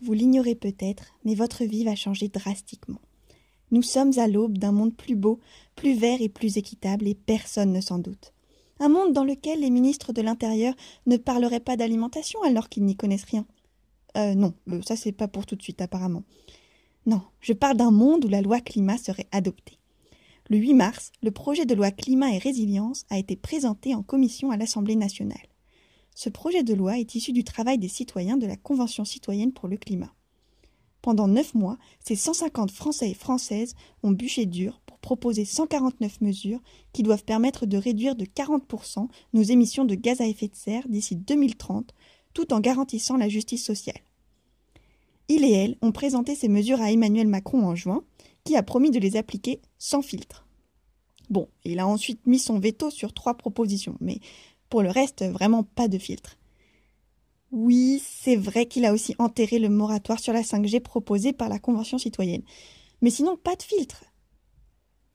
Vous l'ignorez peut-être, mais votre vie va changer drastiquement. Nous sommes à l'aube d'un monde plus beau, plus vert et plus équitable, et personne ne s'en doute. Un monde dans lequel les ministres de l'Intérieur ne parleraient pas d'alimentation alors qu'ils n'y connaissent rien. Euh, non, euh, ça c'est pas pour tout de suite apparemment. Non, je parle d'un monde où la loi climat serait adoptée. Le 8 mars, le projet de loi climat et résilience a été présenté en commission à l'Assemblée nationale. Ce projet de loi est issu du travail des citoyens de la Convention citoyenne pour le climat. Pendant neuf mois, ces 150 Français et Françaises ont bûché dur pour proposer 149 mesures qui doivent permettre de réduire de 40% nos émissions de gaz à effet de serre d'ici 2030, tout en garantissant la justice sociale. Il et elle ont présenté ces mesures à Emmanuel Macron en juin, qui a promis de les appliquer sans filtre. Bon, il a ensuite mis son veto sur trois propositions, mais pour le reste, vraiment pas de filtre. Oui, c'est vrai qu'il a aussi enterré le moratoire sur la 5G proposé par la Convention citoyenne. Mais sinon, pas de filtre.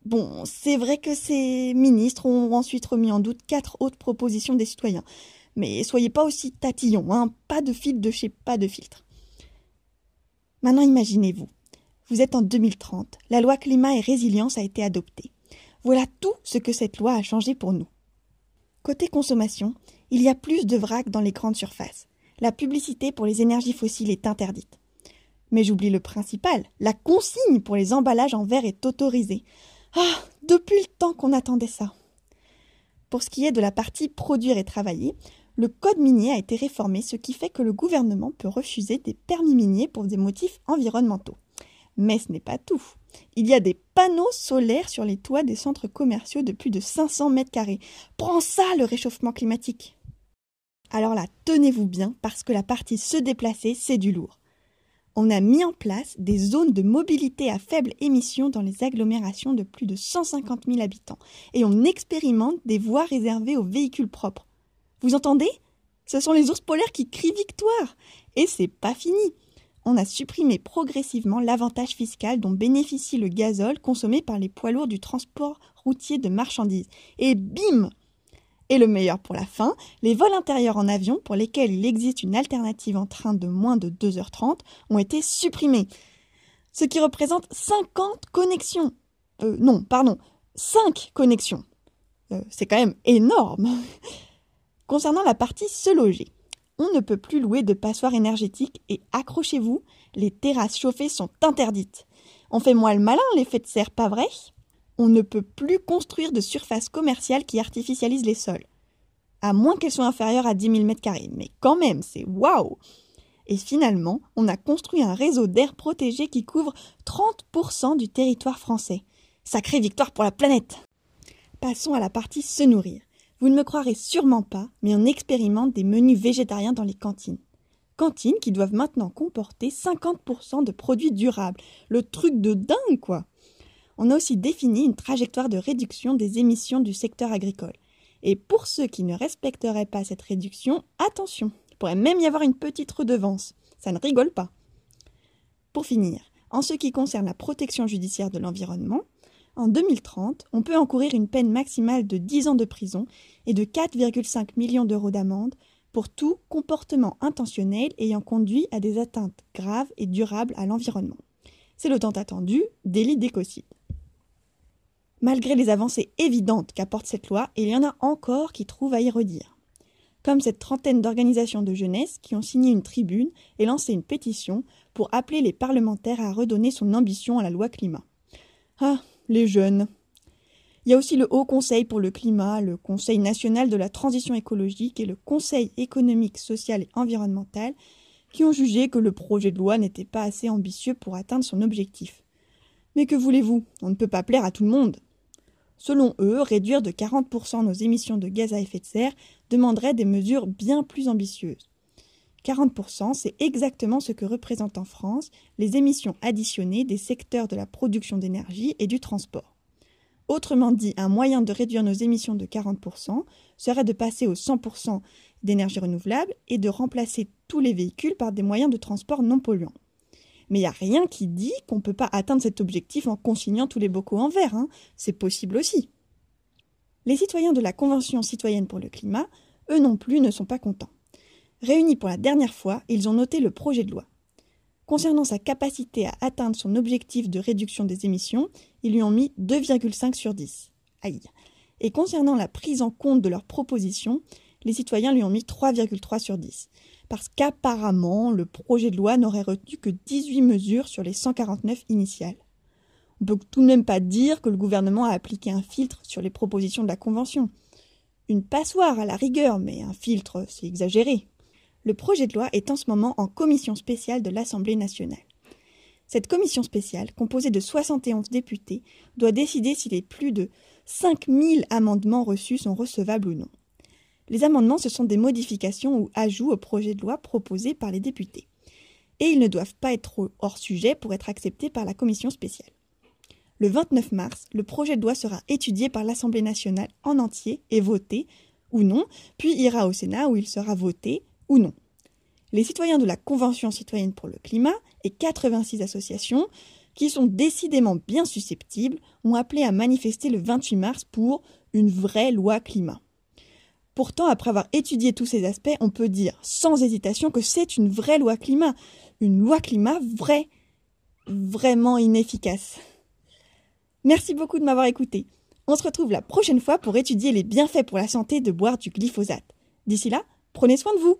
Bon, c'est vrai que ces ministres ont ensuite remis en doute quatre autres propositions des citoyens. Mais soyez pas aussi tatillons, hein, pas de filtre de chez pas de filtre. Maintenant, imaginez-vous. Vous êtes en 2030, la loi climat et résilience a été adoptée. Voilà tout ce que cette loi a changé pour nous. Côté consommation, il y a plus de vrac dans les grandes surfaces. La publicité pour les énergies fossiles est interdite. Mais j'oublie le principal, la consigne pour les emballages en verre est autorisée. Ah, depuis le temps qu'on attendait ça. Pour ce qui est de la partie produire et travailler, le code minier a été réformé, ce qui fait que le gouvernement peut refuser des permis miniers pour des motifs environnementaux. Mais ce n'est pas tout. Il y a des panneaux solaires sur les toits des centres commerciaux de plus de 500 mètres carrés. Prends ça, le réchauffement climatique. Alors là, tenez-vous bien, parce que la partie se déplacer, c'est du lourd. On a mis en place des zones de mobilité à faible émission dans les agglomérations de plus de 150 000 habitants, et on expérimente des voies réservées aux véhicules propres. Vous entendez? Ce sont les ours polaires qui crient victoire. Et c'est pas fini on a supprimé progressivement l'avantage fiscal dont bénéficie le gazole consommé par les poids lourds du transport routier de marchandises. Et bim Et le meilleur pour la fin, les vols intérieurs en avion pour lesquels il existe une alternative en train de moins de 2h30 ont été supprimés. Ce qui représente 50 connexions. Euh, non, pardon, 5 connexions. Euh, c'est quand même énorme. Concernant la partie se loger, on ne peut plus louer de passoires énergétiques et accrochez-vous, les terrasses chauffées sont interdites. On fait moins le malin, l'effet de serre, pas vrai? On ne peut plus construire de surfaces commerciales qui artificialisent les sols. À moins qu'elles soient inférieures à 10 000 m2. Mais quand même, c'est waouh Et finalement, on a construit un réseau d'air protégé qui couvre 30% du territoire français. Sacrée victoire pour la planète Passons à la partie se nourrir. Vous ne me croirez sûrement pas, mais on expérimente des menus végétariens dans les cantines. Cantines qui doivent maintenant comporter 50% de produits durables. Le truc de dingue, quoi! On a aussi défini une trajectoire de réduction des émissions du secteur agricole. Et pour ceux qui ne respecteraient pas cette réduction, attention, il pourrait même y avoir une petite redevance. Ça ne rigole pas. Pour finir, en ce qui concerne la protection judiciaire de l'environnement, en 2030, on peut encourir une peine maximale de 10 ans de prison et de 4,5 millions d'euros d'amende pour tout comportement intentionnel ayant conduit à des atteintes graves et durables à l'environnement. C'est le temps attendu délit d'écocide. Malgré les avancées évidentes qu'apporte cette loi, il y en a encore qui trouvent à y redire. Comme cette trentaine d'organisations de jeunesse qui ont signé une tribune et lancé une pétition pour appeler les parlementaires à redonner son ambition à la loi climat. Ah, les jeunes. Il y a aussi le Haut Conseil pour le climat, le Conseil national de la transition écologique et le Conseil économique, social et environnemental qui ont jugé que le projet de loi n'était pas assez ambitieux pour atteindre son objectif. Mais que voulez-vous? On ne peut pas plaire à tout le monde. Selon eux, réduire de 40% nos émissions de gaz à effet de serre demanderait des mesures bien plus ambitieuses. 40%, c'est exactement ce que représentent en France les émissions additionnées des secteurs de la production d'énergie et du transport. Autrement dit, un moyen de réduire nos émissions de 40% serait de passer au 100% d'énergie renouvelable et de remplacer tous les véhicules par des moyens de transport non polluants. Mais il n'y a rien qui dit qu'on ne peut pas atteindre cet objectif en consignant tous les bocaux en verre. Hein. C'est possible aussi. Les citoyens de la Convention citoyenne pour le climat, eux non plus, ne sont pas contents. Réunis pour la dernière fois, ils ont noté le projet de loi. Concernant sa capacité à atteindre son objectif de réduction des émissions, ils lui ont mis 2,5 sur 10. Aïe. Et concernant la prise en compte de leurs propositions, les citoyens lui ont mis 3,3 sur 10. Parce qu'apparemment, le projet de loi n'aurait retenu que 18 mesures sur les 149 initiales. On peut tout de même pas dire que le gouvernement a appliqué un filtre sur les propositions de la Convention. Une passoire à la rigueur, mais un filtre, c'est exagéré. Le projet de loi est en ce moment en commission spéciale de l'Assemblée nationale. Cette commission spéciale, composée de 71 députés, doit décider si les plus de 5000 amendements reçus sont recevables ou non. Les amendements, ce sont des modifications ou ajouts au projet de loi proposés par les députés. Et ils ne doivent pas être hors sujet pour être acceptés par la commission spéciale. Le 29 mars, le projet de loi sera étudié par l'Assemblée nationale en entier et voté, ou non, puis ira au Sénat où il sera voté, ou non. Les citoyens de la Convention citoyenne pour le climat et 86 associations, qui sont décidément bien susceptibles, ont appelé à manifester le 28 mars pour une vraie loi climat. Pourtant, après avoir étudié tous ces aspects, on peut dire sans hésitation que c'est une vraie loi climat, une loi climat vraie, vraiment inefficace. Merci beaucoup de m'avoir écouté. On se retrouve la prochaine fois pour étudier les bienfaits pour la santé de boire du glyphosate. D'ici là, prenez soin de vous.